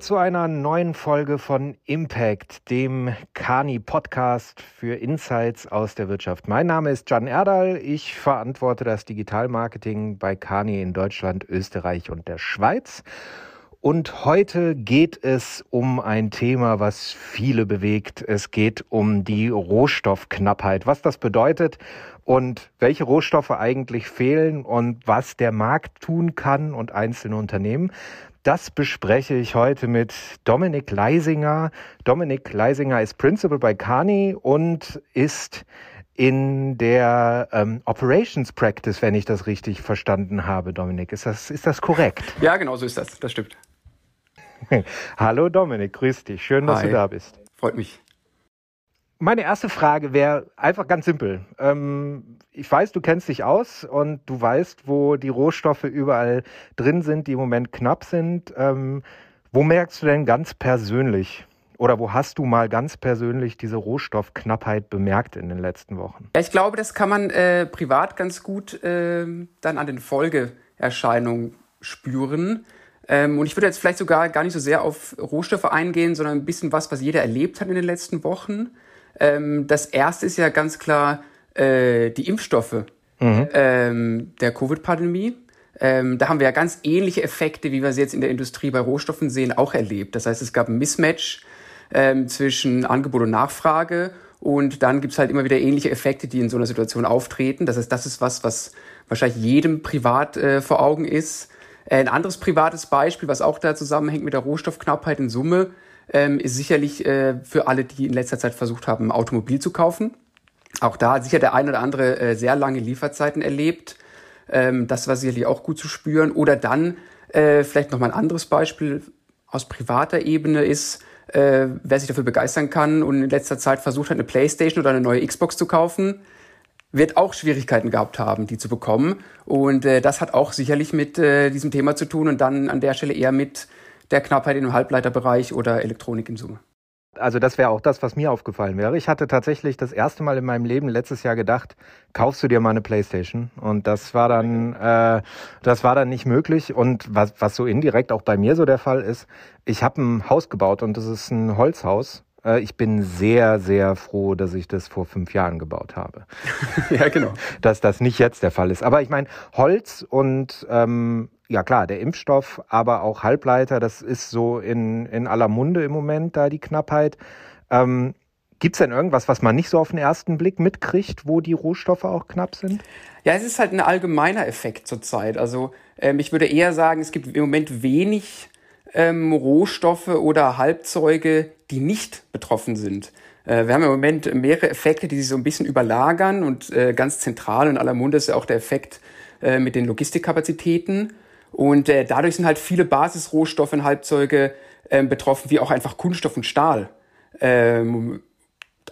Zu einer neuen Folge von Impact, dem Kani Podcast für Insights aus der Wirtschaft. Mein Name ist Jan Erdal. Ich verantworte das Digitalmarketing bei Kani in Deutschland, Österreich und der Schweiz. Und heute geht es um ein Thema, was viele bewegt. Es geht um die Rohstoffknappheit, was das bedeutet und welche Rohstoffe eigentlich fehlen und was der Markt tun kann und einzelne Unternehmen. Das bespreche ich heute mit Dominik Leisinger. Dominik Leisinger ist Principal bei Kani und ist in der ähm, Operations Practice, wenn ich das richtig verstanden habe, Dominik. Ist das, ist das korrekt? Ja, genau so ist das. Das stimmt. Hallo Dominik, grüß dich. Schön, dass Hi. du da bist. Freut mich. Meine erste Frage wäre einfach ganz simpel. Ähm, ich weiß, du kennst dich aus und du weißt, wo die Rohstoffe überall drin sind, die im Moment knapp sind. Ähm, wo merkst du denn ganz persönlich oder wo hast du mal ganz persönlich diese Rohstoffknappheit bemerkt in den letzten Wochen? Ja, ich glaube, das kann man äh, privat ganz gut äh, dann an den Folgeerscheinungen spüren. Ähm, und ich würde jetzt vielleicht sogar gar nicht so sehr auf Rohstoffe eingehen, sondern ein bisschen was, was jeder erlebt hat in den letzten Wochen. Ähm, das erste ist ja ganz klar äh, die Impfstoffe Mhm. ähm, der Covid-Pandemie. Ähm, da haben wir ja ganz ähnliche Effekte, wie wir sie jetzt in der Industrie bei Rohstoffen sehen, auch erlebt. Das heißt, es gab ein Mismatch ähm, zwischen Angebot und Nachfrage und dann gibt's halt immer wieder ähnliche Effekte, die in so einer Situation auftreten. Das heißt, das ist was, was wahrscheinlich jedem privat äh, vor Augen ist. Ein anderes privates Beispiel, was auch da zusammenhängt mit der Rohstoffknappheit in Summe, ähm, ist sicherlich äh, für alle, die in letzter Zeit versucht haben, ein Automobil zu kaufen. Auch da hat sicher der ein oder andere äh, sehr lange Lieferzeiten erlebt. Ähm, das war sicherlich auch gut zu spüren. Oder dann äh, vielleicht noch mal ein anderes Beispiel aus privater Ebene ist, wer sich dafür begeistern kann und in letzter Zeit versucht hat, eine Playstation oder eine neue Xbox zu kaufen, wird auch Schwierigkeiten gehabt haben, die zu bekommen. Und äh, das hat auch sicherlich mit äh, diesem Thema zu tun und dann an der Stelle eher mit der Knappheit im Halbleiterbereich oder Elektronik in Summe. Also das wäre auch das, was mir aufgefallen wäre. Ich hatte tatsächlich das erste Mal in meinem Leben letztes Jahr gedacht, kaufst du dir mal eine Playstation? Und das war dann, äh, das war dann nicht möglich. Und was, was so indirekt auch bei mir so der Fall ist, ich habe ein Haus gebaut und das ist ein Holzhaus. Äh, Ich bin sehr, sehr froh, dass ich das vor fünf Jahren gebaut habe. ja, genau. Dass das nicht jetzt der Fall ist. Aber ich meine, Holz und ähm, ja klar, der Impfstoff, aber auch Halbleiter, das ist so in, in aller Munde im Moment, da die Knappheit. Ähm, Gibt es denn irgendwas, was man nicht so auf den ersten Blick mitkriegt, wo die Rohstoffe auch knapp sind? Ja, es ist halt ein allgemeiner Effekt zurzeit. Also ähm, ich würde eher sagen, es gibt im Moment wenig ähm, Rohstoffe oder Halbzeuge, die nicht betroffen sind. Äh, wir haben im Moment mehrere Effekte, die sich so ein bisschen überlagern und äh, ganz zentral in aller Munde ist ja auch der Effekt äh, mit den Logistikkapazitäten. Und dadurch sind halt viele Basisrohstoffe und Halbzeuge ähm, betroffen, wie auch einfach Kunststoff und Stahl. Ähm,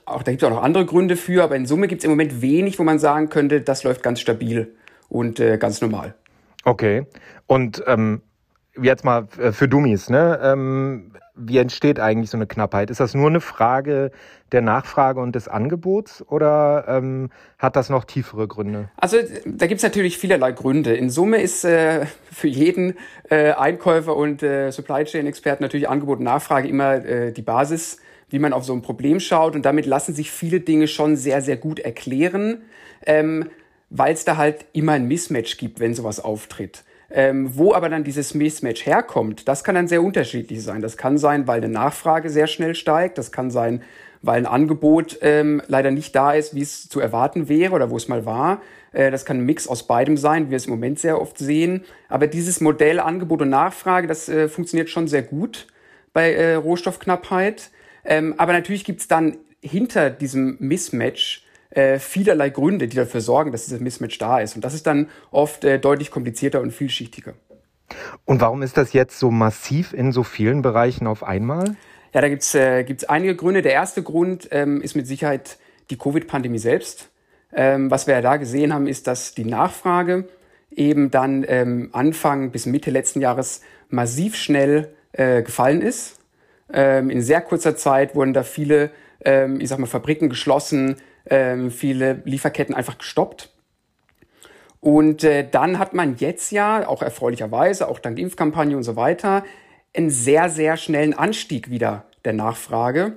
auch da gibt es auch noch andere Gründe für, aber in Summe gibt es im Moment wenig, wo man sagen könnte, das läuft ganz stabil und ganz normal. Okay. Und ähm, jetzt mal äh, für Dummies, ne? Ähm, wie entsteht eigentlich so eine Knappheit? Ist das nur eine Frage der Nachfrage und des Angebots oder ähm, hat das noch tiefere Gründe? Also da gibt es natürlich vielerlei Gründe. In Summe ist äh, für jeden äh, Einkäufer und äh, Supply Chain Experten natürlich Angebot und Nachfrage immer äh, die Basis, wie man auf so ein Problem schaut. Und damit lassen sich viele Dinge schon sehr, sehr gut erklären, ähm, weil es da halt immer ein Mismatch gibt, wenn sowas auftritt. Ähm, wo aber dann dieses Mismatch herkommt, das kann dann sehr unterschiedlich sein. Das kann sein, weil eine Nachfrage sehr schnell steigt. Das kann sein, weil ein Angebot ähm, leider nicht da ist, wie es zu erwarten wäre oder wo es mal war. Äh, das kann ein Mix aus beidem sein, wie wir es im Moment sehr oft sehen. Aber dieses Modell Angebot und Nachfrage, das äh, funktioniert schon sehr gut bei äh, Rohstoffknappheit. Ähm, aber natürlich gibt's dann hinter diesem Mismatch äh, vielerlei Gründe, die dafür sorgen, dass dieses Mismatch da ist. Und das ist dann oft äh, deutlich komplizierter und vielschichtiger. Und warum ist das jetzt so massiv in so vielen Bereichen auf einmal? Ja, da gibt's äh, gibt's einige Gründe. Der erste Grund ähm, ist mit Sicherheit die Covid-Pandemie selbst. Ähm, was wir ja da gesehen haben, ist, dass die Nachfrage eben dann ähm, Anfang bis Mitte letzten Jahres massiv schnell äh, gefallen ist. Ähm, in sehr kurzer Zeit wurden da viele, ähm, ich sag mal, Fabriken geschlossen, ähm, viele Lieferketten einfach gestoppt. Und äh, dann hat man jetzt ja, auch erfreulicherweise, auch dank Impfkampagne und so weiter, einen sehr, sehr schnellen Anstieg wieder der Nachfrage.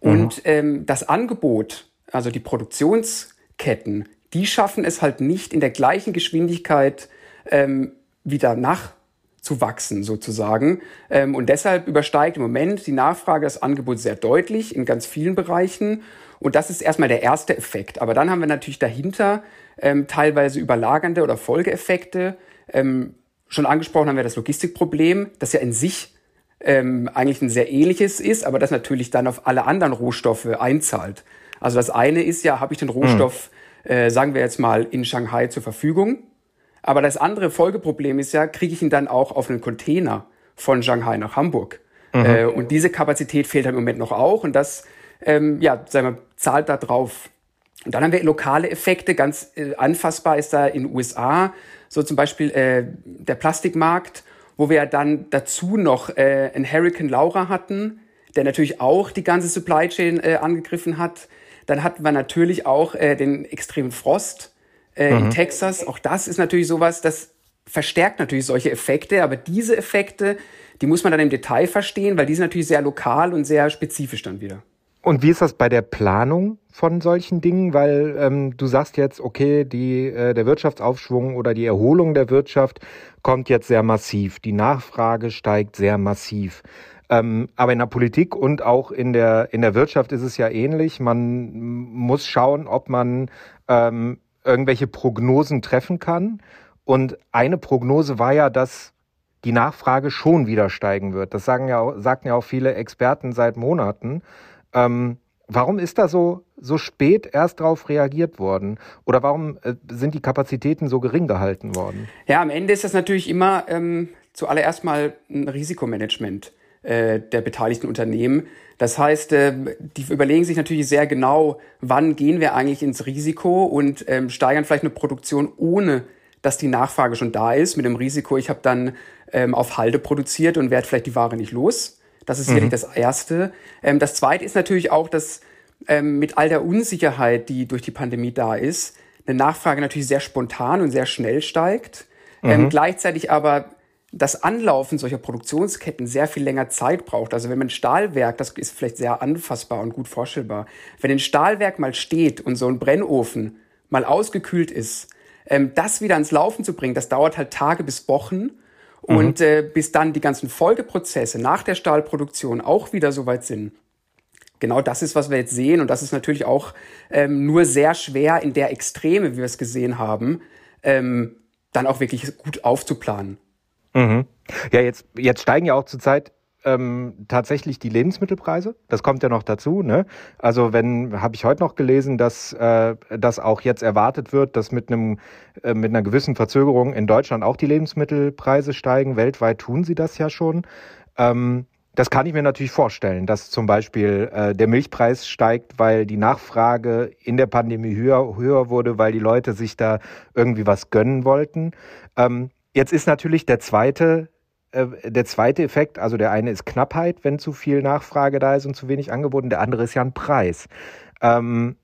Und mhm. ähm, das Angebot, also die Produktionsketten, die schaffen es halt nicht in der gleichen Geschwindigkeit ähm, wieder nachzuwachsen sozusagen. Ähm, und deshalb übersteigt im Moment die Nachfrage das Angebot sehr deutlich in ganz vielen Bereichen. Und das ist erstmal der erste Effekt. Aber dann haben wir natürlich dahinter ähm, teilweise überlagernde oder Folgeeffekte. Ähm, schon angesprochen haben wir das Logistikproblem, das ja in sich ähm, eigentlich ein sehr ähnliches ist, aber das natürlich dann auf alle anderen Rohstoffe einzahlt. Also das eine ist ja, habe ich den Rohstoff, mhm. äh, sagen wir jetzt mal, in Shanghai zur Verfügung. Aber das andere Folgeproblem ist ja, kriege ich ihn dann auch auf einen Container von Shanghai nach Hamburg. Mhm. Äh, und diese Kapazität fehlt halt im Moment noch auch. Und das, ähm, ja, sagen wir, zahlt da drauf. Und dann haben wir lokale Effekte. Ganz äh, anfassbar ist da in den USA so zum Beispiel äh, der Plastikmarkt wo wir dann dazu noch äh, einen Hurricane Laura hatten, der natürlich auch die ganze Supply Chain äh, angegriffen hat. Dann hatten wir natürlich auch äh, den extremen Frost äh, mhm. in Texas. Auch das ist natürlich sowas, das verstärkt natürlich solche Effekte, aber diese Effekte, die muss man dann im Detail verstehen, weil die sind natürlich sehr lokal und sehr spezifisch dann wieder. Und wie ist das bei der Planung von solchen Dingen? Weil ähm, du sagst jetzt, okay, die, äh, der Wirtschaftsaufschwung oder die Erholung der Wirtschaft kommt jetzt sehr massiv. Die Nachfrage steigt sehr massiv. Ähm, aber in der Politik und auch in der, in der Wirtschaft ist es ja ähnlich. Man muss schauen, ob man ähm, irgendwelche Prognosen treffen kann. Und eine Prognose war ja, dass die Nachfrage schon wieder steigen wird. Das sagen ja, sagten ja auch viele Experten seit Monaten. Ähm, warum ist da so, so spät erst darauf reagiert worden? Oder warum äh, sind die Kapazitäten so gering gehalten worden? Ja, am Ende ist das natürlich immer ähm, zuallererst mal ein Risikomanagement äh, der beteiligten Unternehmen. Das heißt, äh, die überlegen sich natürlich sehr genau, wann gehen wir eigentlich ins Risiko und ähm, steigern vielleicht eine Produktion ohne dass die Nachfrage schon da ist, mit dem Risiko, ich habe dann ähm, auf Halde produziert und werde vielleicht die Ware nicht los. Das ist sicherlich mhm. das Erste. Ähm, das Zweite ist natürlich auch, dass ähm, mit all der Unsicherheit, die durch die Pandemie da ist, eine Nachfrage natürlich sehr spontan und sehr schnell steigt. Ähm, mhm. gleichzeitig aber das Anlaufen solcher Produktionsketten sehr viel länger Zeit braucht. Also wenn man ein Stahlwerk, das ist vielleicht sehr anfassbar und gut vorstellbar, wenn ein Stahlwerk mal steht und so ein Brennofen mal ausgekühlt ist, ähm, das wieder ans Laufen zu bringen, das dauert halt Tage bis Wochen. Mhm. Und äh, bis dann die ganzen Folgeprozesse nach der Stahlproduktion auch wieder soweit sind. Genau das ist, was wir jetzt sehen. Und das ist natürlich auch ähm, nur sehr schwer in der Extreme, wie wir es gesehen haben, ähm, dann auch wirklich gut aufzuplanen. Mhm. Ja, jetzt, jetzt steigen ja auch zurzeit ähm, tatsächlich die Lebensmittelpreise. Das kommt ja noch dazu. Ne? Also wenn habe ich heute noch gelesen, dass äh, das auch jetzt erwartet wird, dass mit einem äh, mit einer gewissen Verzögerung in Deutschland auch die Lebensmittelpreise steigen. Weltweit tun sie das ja schon. Ähm, das kann ich mir natürlich vorstellen, dass zum Beispiel äh, der Milchpreis steigt, weil die Nachfrage in der Pandemie höher, höher wurde, weil die Leute sich da irgendwie was gönnen wollten. Ähm, jetzt ist natürlich der zweite äh, der zweite Effekt, also der eine ist Knappheit, wenn zu viel Nachfrage da ist und zu wenig angeboten, der andere ist ja ein Preis. Ähm,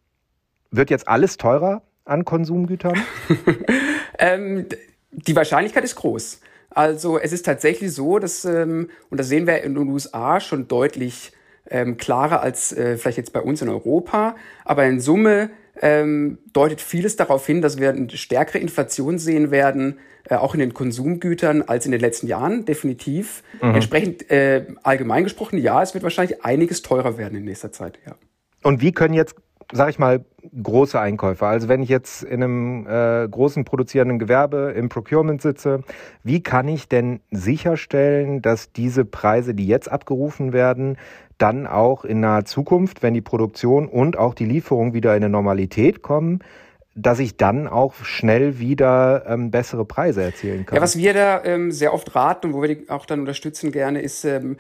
wird jetzt alles teurer an Konsumgütern? ähm, die Wahrscheinlichkeit ist groß. Also es ist tatsächlich so, dass, ähm, und das sehen wir in den USA schon deutlich ähm, klarer als äh, vielleicht jetzt bei uns in Europa, aber in Summe ähm, deutet vieles darauf hin, dass wir eine stärkere Inflation sehen werden, äh, auch in den Konsumgütern als in den letzten Jahren, definitiv. Mhm. Entsprechend äh, allgemein gesprochen, ja, es wird wahrscheinlich einiges teurer werden in nächster Zeit, ja. Und wie können jetzt, sag ich mal, große Einkäufer, also wenn ich jetzt in einem äh, großen produzierenden Gewerbe im Procurement sitze, wie kann ich denn sicherstellen, dass diese Preise, die jetzt abgerufen werden, dann auch in naher Zukunft, wenn die Produktion und auch die Lieferung wieder in eine Normalität kommen, dass ich dann auch schnell wieder ähm, bessere Preise erzielen kann. Ja, was wir da ähm, sehr oft raten und wo wir die auch dann unterstützen gerne, ist ähm,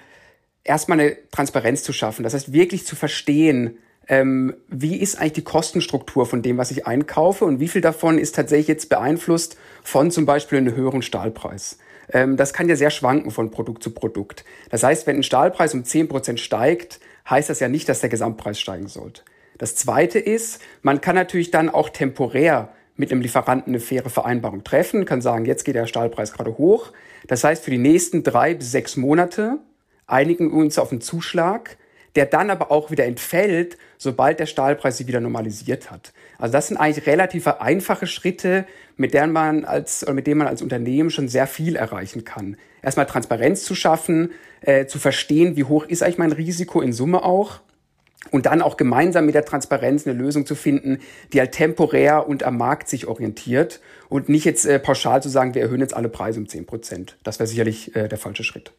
erstmal eine Transparenz zu schaffen. Das heißt, wirklich zu verstehen, ähm, wie ist eigentlich die Kostenstruktur von dem, was ich einkaufe und wie viel davon ist tatsächlich jetzt beeinflusst von zum Beispiel einem höheren Stahlpreis. Ähm, das kann ja sehr schwanken von Produkt zu Produkt. Das heißt, wenn ein Stahlpreis um 10% steigt, heißt das ja nicht, dass der Gesamtpreis steigen sollte. Das Zweite ist, man kann natürlich dann auch temporär mit einem Lieferanten eine faire Vereinbarung treffen, kann sagen, jetzt geht der Stahlpreis gerade hoch. Das heißt, für die nächsten drei bis sechs Monate einigen uns auf einen Zuschlag, der dann aber auch wieder entfällt, sobald der Stahlpreis sich wieder normalisiert hat. Also das sind eigentlich relativ einfache Schritte, mit denen man als, mit denen man als Unternehmen schon sehr viel erreichen kann. Erstmal Transparenz zu schaffen, äh, zu verstehen, wie hoch ist eigentlich mein Risiko in Summe auch und dann auch gemeinsam mit der Transparenz eine Lösung zu finden, die halt temporär und am Markt sich orientiert und nicht jetzt äh, pauschal zu sagen, wir erhöhen jetzt alle Preise um 10 Prozent. Das wäre sicherlich äh, der falsche Schritt.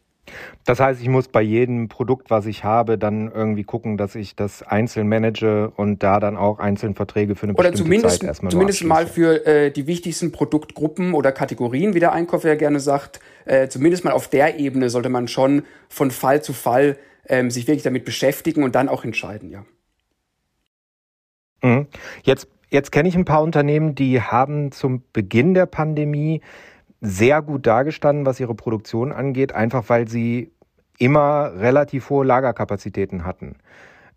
Das heißt, ich muss bei jedem Produkt, was ich habe, dann irgendwie gucken, dass ich das einzeln manage und da dann auch einzeln Verträge für eine oder bestimmte zumindest, Zeit erstmal Zumindest mal für äh, die wichtigsten Produktgruppen oder Kategorien, wie der Einkäufer ja gerne sagt, äh, zumindest mal auf der Ebene sollte man schon von Fall zu Fall ähm, sich wirklich damit beschäftigen und dann auch entscheiden, ja. Mhm. Jetzt, jetzt kenne ich ein paar Unternehmen, die haben zum Beginn der Pandemie sehr gut dargestanden, was ihre Produktion angeht, einfach weil sie immer relativ hohe Lagerkapazitäten hatten.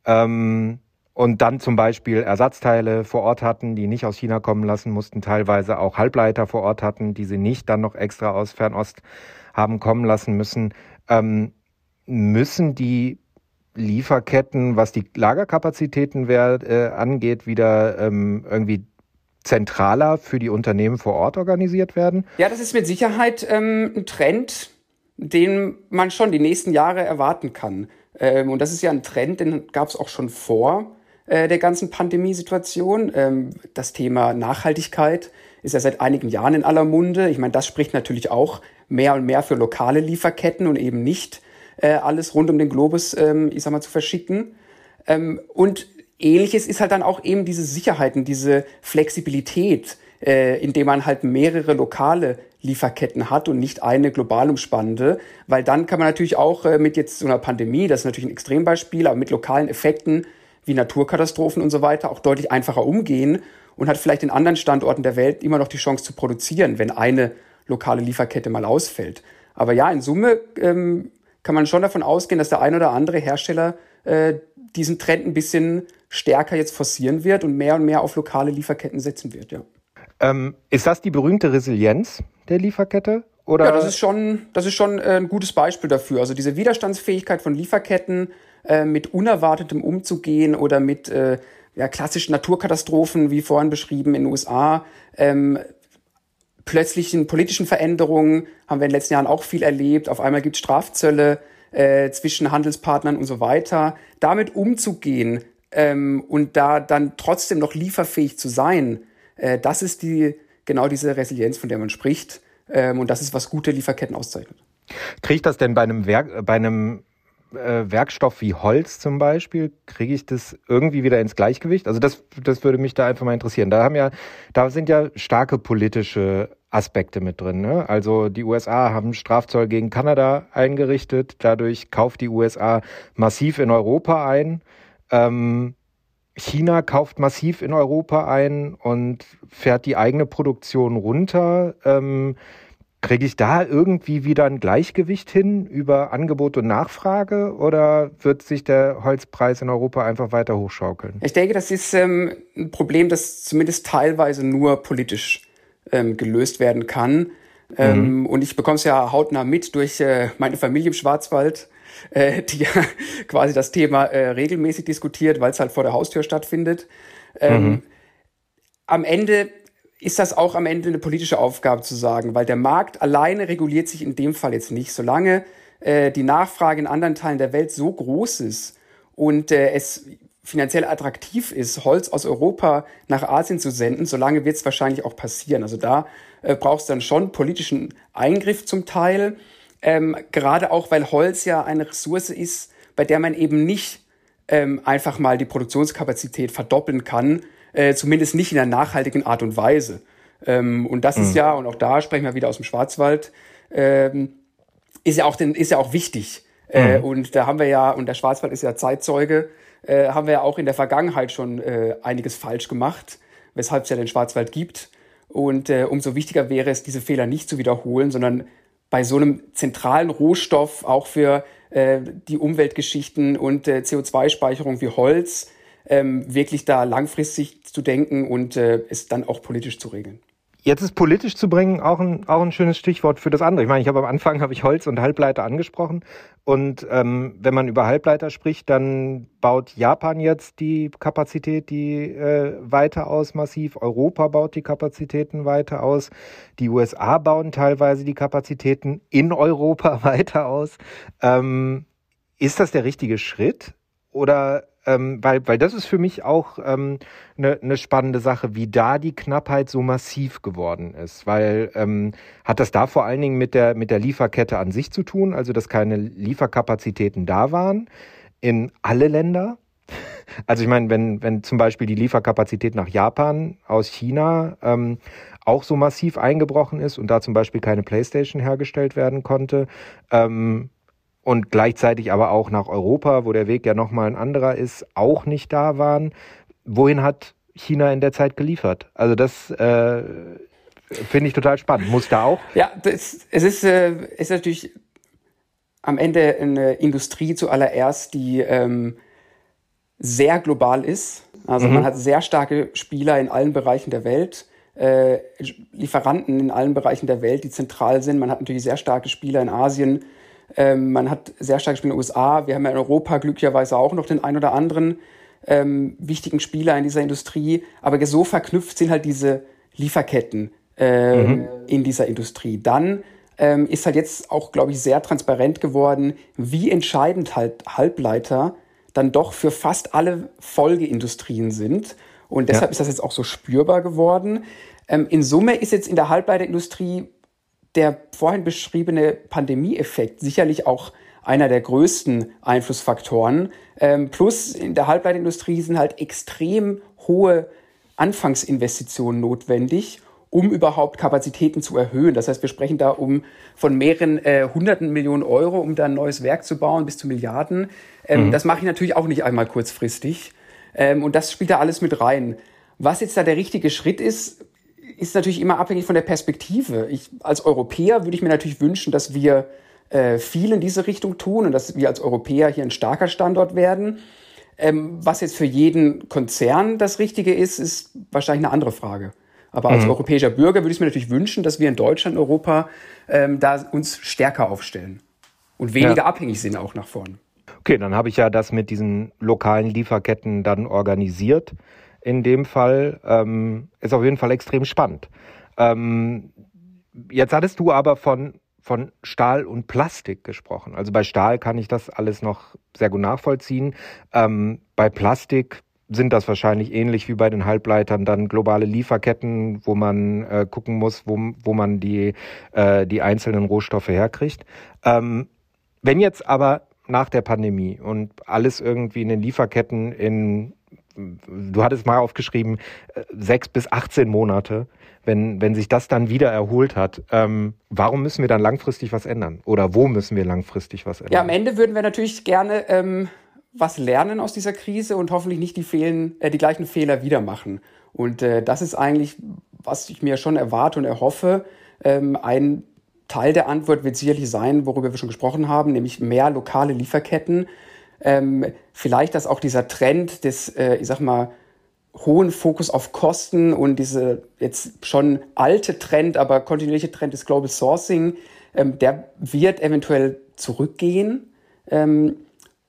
Ähm, und dann zum Beispiel Ersatzteile vor Ort hatten, die nicht aus China kommen lassen mussten, teilweise auch Halbleiter vor Ort hatten, die sie nicht dann noch extra aus Fernost haben kommen lassen müssen. Ähm, müssen die Lieferketten, was die Lagerkapazitäten wer, äh, angeht, wieder ähm, irgendwie zentraler für die Unternehmen vor Ort organisiert werden? Ja, das ist mit Sicherheit ähm, ein Trend, den man schon die nächsten Jahre erwarten kann. Ähm, und das ist ja ein Trend, den gab es auch schon vor äh, der ganzen Pandemiesituation. Ähm, das Thema Nachhaltigkeit ist ja seit einigen Jahren in aller Munde. Ich meine, das spricht natürlich auch mehr und mehr für lokale Lieferketten und eben nicht äh, alles rund um den Globus, ähm, ich sag mal, zu verschicken. Ähm, und ähnliches ist halt dann auch eben diese Sicherheiten, diese Flexibilität, äh, indem man halt mehrere lokale Lieferketten hat und nicht eine global umspannende, weil dann kann man natürlich auch äh, mit jetzt so einer Pandemie, das ist natürlich ein Extrembeispiel, aber mit lokalen Effekten wie Naturkatastrophen und so weiter auch deutlich einfacher umgehen und hat vielleicht in anderen Standorten der Welt immer noch die Chance zu produzieren, wenn eine lokale Lieferkette mal ausfällt. Aber ja, in Summe ähm, kann man schon davon ausgehen, dass der ein oder andere Hersteller äh, diesen Trend ein bisschen stärker jetzt forcieren wird und mehr und mehr auf lokale Lieferketten setzen wird, ja. Ähm, ist das die berühmte Resilienz der Lieferkette? Oder? Ja, das ist schon, das ist schon äh, ein gutes Beispiel dafür. Also diese Widerstandsfähigkeit von Lieferketten, äh, mit Unerwartetem umzugehen oder mit äh, ja, klassischen Naturkatastrophen, wie vorhin beschrieben in den USA, ähm, plötzlichen politischen Veränderungen haben wir in den letzten Jahren auch viel erlebt. Auf einmal gibt es Strafzölle äh, zwischen Handelspartnern und so weiter. Damit umzugehen ähm, und da dann trotzdem noch lieferfähig zu sein, äh, das ist die genau diese Resilienz, von der man spricht. Ähm, und das ist, was gute Lieferketten auszeichnet. Kriege ich das denn bei einem Werk, bei einem äh, Werkstoff wie Holz zum Beispiel, kriege ich das irgendwie wieder ins Gleichgewicht? Also das, das würde mich da einfach mal interessieren. Da haben ja, da sind ja starke politische Aspekte mit drin. Ne? Also die USA haben Strafzoll gegen Kanada eingerichtet, dadurch kauft die USA massiv in Europa ein. Ähm, China kauft massiv in Europa ein und fährt die eigene Produktion runter. Ähm, Kriege ich da irgendwie wieder ein Gleichgewicht hin über Angebot und Nachfrage oder wird sich der Holzpreis in Europa einfach weiter hochschaukeln? Ich denke, das ist ähm, ein Problem, das zumindest teilweise nur politisch ähm, gelöst werden kann. Ähm, mhm. Und ich bekomme es ja hautnah mit durch äh, meine Familie im Schwarzwald, äh, die ja quasi das Thema äh, regelmäßig diskutiert, weil es halt vor der Haustür stattfindet. Ähm, mhm. Am Ende ist das auch am Ende eine politische Aufgabe zu sagen, weil der Markt alleine reguliert sich in dem Fall jetzt nicht. Solange äh, die Nachfrage in anderen Teilen der Welt so groß ist und äh, es finanziell attraktiv ist, Holz aus Europa nach Asien zu senden, solange wird es wahrscheinlich auch passieren. Also da äh, braucht es dann schon politischen Eingriff zum Teil, ähm, gerade auch, weil Holz ja eine Ressource ist, bei der man eben nicht ähm, einfach mal die Produktionskapazität verdoppeln kann, äh, zumindest nicht in einer nachhaltigen Art und Weise. Ähm, und das mhm. ist ja, und auch da sprechen wir wieder aus dem Schwarzwald, ähm, ist ja auch den, ist ja auch wichtig. Äh, mhm. und da haben wir ja, und der Schwarzwald ist ja Zeitzeuge, äh, haben wir ja auch in der Vergangenheit schon äh, einiges falsch gemacht, weshalb es ja den Schwarzwald gibt. Und äh, umso wichtiger wäre es, diese Fehler nicht zu wiederholen, sondern bei so einem zentralen Rohstoff auch für äh, die Umweltgeschichten und äh, CO2-Speicherung wie Holz ähm, wirklich da langfristig zu denken und äh, es dann auch politisch zu regeln. Jetzt ist politisch zu bringen auch ein, auch ein schönes Stichwort für das andere. Ich meine, ich habe am Anfang habe ich Holz und Halbleiter angesprochen. Und ähm, wenn man über Halbleiter spricht, dann baut Japan jetzt die Kapazität die äh, weiter aus massiv. Europa baut die Kapazitäten weiter aus. Die USA bauen teilweise die Kapazitäten in Europa weiter aus. Ähm, ist das der richtige Schritt? Oder ähm, weil, weil das ist für mich auch eine ähm, ne, ne spannende Sache, wie da die Knappheit so massiv geworden ist. Weil ähm, hat das da vor allen Dingen mit der, mit der Lieferkette an sich zu tun, also dass keine Lieferkapazitäten da waren in alle Länder? Also ich meine, wenn, wenn zum Beispiel die Lieferkapazität nach Japan aus China ähm, auch so massiv eingebrochen ist und da zum Beispiel keine Playstation hergestellt werden konnte, ähm, und gleichzeitig aber auch nach Europa, wo der Weg ja nochmal ein anderer ist, auch nicht da waren. Wohin hat China in der Zeit geliefert? Also das äh, finde ich total spannend. Muss da auch? Ja, das, es ist, äh, ist natürlich am Ende eine Industrie zuallererst, die ähm, sehr global ist. Also mhm. man hat sehr starke Spieler in allen Bereichen der Welt. Äh, Lieferanten in allen Bereichen der Welt, die zentral sind. Man hat natürlich sehr starke Spieler in Asien, ähm, man hat sehr stark gespielt in den USA. Wir haben ja in Europa glücklicherweise auch noch den ein oder anderen ähm, wichtigen Spieler in dieser Industrie. Aber so verknüpft sind halt diese Lieferketten äh, mhm. in dieser Industrie. Dann ähm, ist halt jetzt auch, glaube ich, sehr transparent geworden, wie entscheidend halt Halbleiter dann doch für fast alle Folgeindustrien sind. Und deshalb ja. ist das jetzt auch so spürbar geworden. Ähm, in Summe ist jetzt in der Halbleiterindustrie der vorhin beschriebene Pandemieeffekt sicherlich auch einer der größten Einflussfaktoren. Ähm, plus in der Halbleiterindustrie sind halt extrem hohe Anfangsinvestitionen notwendig, um überhaupt Kapazitäten zu erhöhen. Das heißt, wir sprechen da um von mehreren äh, hunderten Millionen Euro, um da ein neues Werk zu bauen, bis zu Milliarden. Ähm, mhm. Das mache ich natürlich auch nicht einmal kurzfristig. Ähm, und das spielt da alles mit rein. Was jetzt da der richtige Schritt ist, ist natürlich immer abhängig von der Perspektive. Ich, als Europäer würde ich mir natürlich wünschen, dass wir äh, viel in diese Richtung tun und dass wir als Europäer hier ein starker Standort werden. Ähm, was jetzt für jeden Konzern das Richtige ist, ist wahrscheinlich eine andere Frage. Aber als mhm. europäischer Bürger würde ich mir natürlich wünschen, dass wir in Deutschland, Europa ähm, da uns stärker aufstellen und weniger ja. abhängig sind auch nach vorn. Okay, dann habe ich ja das mit diesen lokalen Lieferketten dann organisiert in dem Fall. Ähm, ist auf jeden Fall extrem spannend. Ähm, jetzt hattest du aber von, von Stahl und Plastik gesprochen. Also bei Stahl kann ich das alles noch sehr gut nachvollziehen. Ähm, bei Plastik sind das wahrscheinlich ähnlich wie bei den Halbleitern dann globale Lieferketten, wo man äh, gucken muss, wo, wo man die, äh, die einzelnen Rohstoffe herkriegt. Ähm, wenn jetzt aber nach der Pandemie und alles irgendwie in den Lieferketten in du hattest mal aufgeschrieben, äh, sechs bis 18 Monate, wenn, wenn sich das dann wieder erholt hat, ähm, warum müssen wir dann langfristig was ändern? Oder wo müssen wir langfristig was ändern? Ja, am Ende würden wir natürlich gerne ähm, was lernen aus dieser Krise und hoffentlich nicht die, Fehlen, äh, die gleichen Fehler wieder machen. Und äh, das ist eigentlich, was ich mir schon erwarte und erhoffe. Ähm, ein Teil der Antwort wird sicherlich sein, worüber wir schon gesprochen haben, nämlich mehr lokale Lieferketten ähm, vielleicht, dass auch dieser Trend des, äh, ich sag mal, hohen Fokus auf Kosten und diese jetzt schon alte Trend, aber kontinuierliche Trend des Global Sourcing, ähm, der wird eventuell zurückgehen, ähm,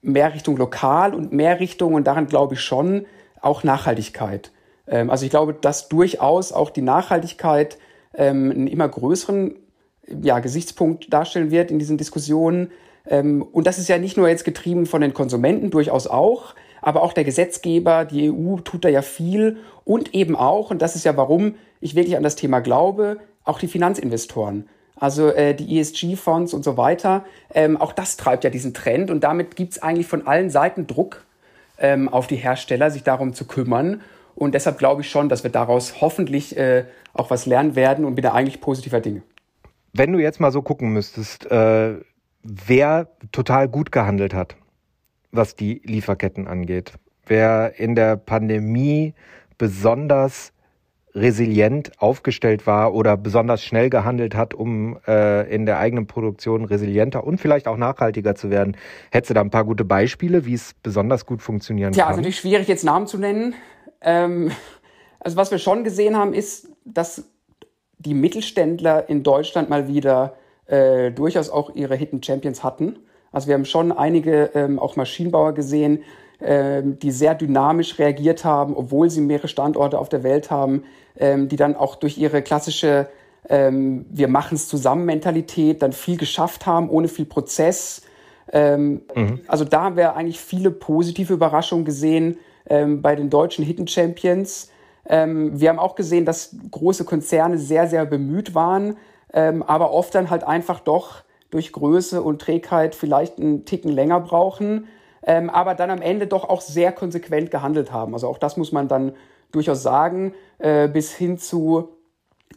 mehr Richtung lokal und mehr Richtung, und daran glaube ich schon, auch Nachhaltigkeit. Ähm, also ich glaube, dass durchaus auch die Nachhaltigkeit ähm, einen immer größeren ja, Gesichtspunkt darstellen wird in diesen Diskussionen. Ähm, und das ist ja nicht nur jetzt getrieben von den Konsumenten, durchaus auch, aber auch der Gesetzgeber, die EU tut da ja viel und eben auch, und das ist ja warum ich wirklich an das Thema glaube, auch die Finanzinvestoren. Also äh, die ESG-Fonds und so weiter. Ähm, auch das treibt ja diesen Trend und damit gibt es eigentlich von allen Seiten Druck ähm, auf die Hersteller, sich darum zu kümmern. Und deshalb glaube ich schon, dass wir daraus hoffentlich äh, auch was lernen werden und bin da eigentlich positiver Dinge. Wenn du jetzt mal so gucken müsstest, äh, wer total gut gehandelt hat, was die Lieferketten angeht. Wer in der Pandemie besonders resilient aufgestellt war oder besonders schnell gehandelt hat, um äh, in der eigenen Produktion resilienter und vielleicht auch nachhaltiger zu werden. Hättest du da ein paar gute Beispiele, wie es besonders gut funktionieren Tja, kann? Ja, also natürlich schwierig jetzt Namen zu nennen. Ähm, also was wir schon gesehen haben, ist, dass die Mittelständler in Deutschland mal wieder äh, durchaus auch ihre Hidden Champions hatten. Also wir haben schon einige ähm, auch Maschinenbauer gesehen, ähm, die sehr dynamisch reagiert haben, obwohl sie mehrere Standorte auf der Welt haben, ähm, die dann auch durch ihre klassische ähm, Wir machen es zusammen Mentalität dann viel geschafft haben, ohne viel Prozess. Ähm, mhm. Also da haben wir eigentlich viele positive Überraschungen gesehen ähm, bei den deutschen Hidden Champions. Ähm, wir haben auch gesehen, dass große Konzerne sehr, sehr bemüht waren, ähm, aber oft dann halt einfach doch durch Größe und Trägheit vielleicht einen Ticken länger brauchen, ähm, aber dann am Ende doch auch sehr konsequent gehandelt haben. Also auch das muss man dann durchaus sagen, äh, bis hin zu,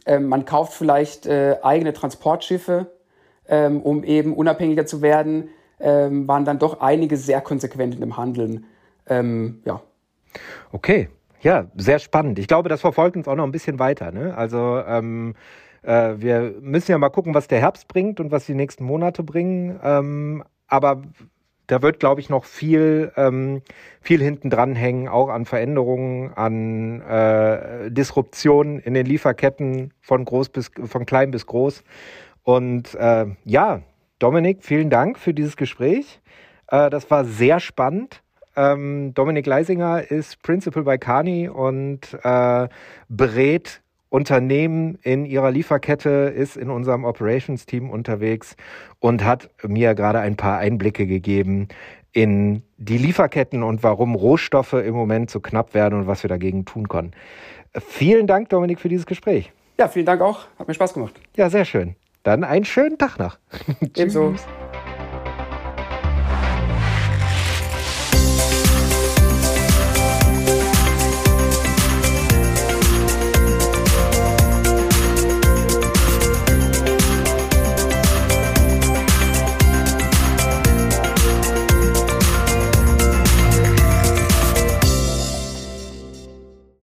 äh, man kauft vielleicht äh, eigene Transportschiffe, ähm, um eben unabhängiger zu werden, ähm, waren dann doch einige sehr konsequent dem Handeln. Ähm, ja. Okay, ja, sehr spannend. Ich glaube, das verfolgt uns auch noch ein bisschen weiter. Ne? Also ähm, äh, wir müssen ja mal gucken, was der Herbst bringt und was die nächsten Monate bringen. Ähm, aber da wird, glaube ich, noch viel, ähm, viel hinten dran hängen, auch an Veränderungen, an äh, Disruptionen in den Lieferketten von groß bis von klein bis groß. Und äh, ja, Dominik, vielen Dank für dieses Gespräch. Äh, das war sehr spannend. Ähm, Dominik Leisinger ist Principal bei Kani und äh, berät Unternehmen in ihrer Lieferkette, ist in unserem Operations-Team unterwegs und hat mir gerade ein paar Einblicke gegeben in die Lieferketten und warum Rohstoffe im Moment so knapp werden und was wir dagegen tun können. Vielen Dank, Dominik, für dieses Gespräch. Ja, vielen Dank auch. Hat mir Spaß gemacht. Ja, sehr schön. Dann einen schönen Tag noch. Ebenso.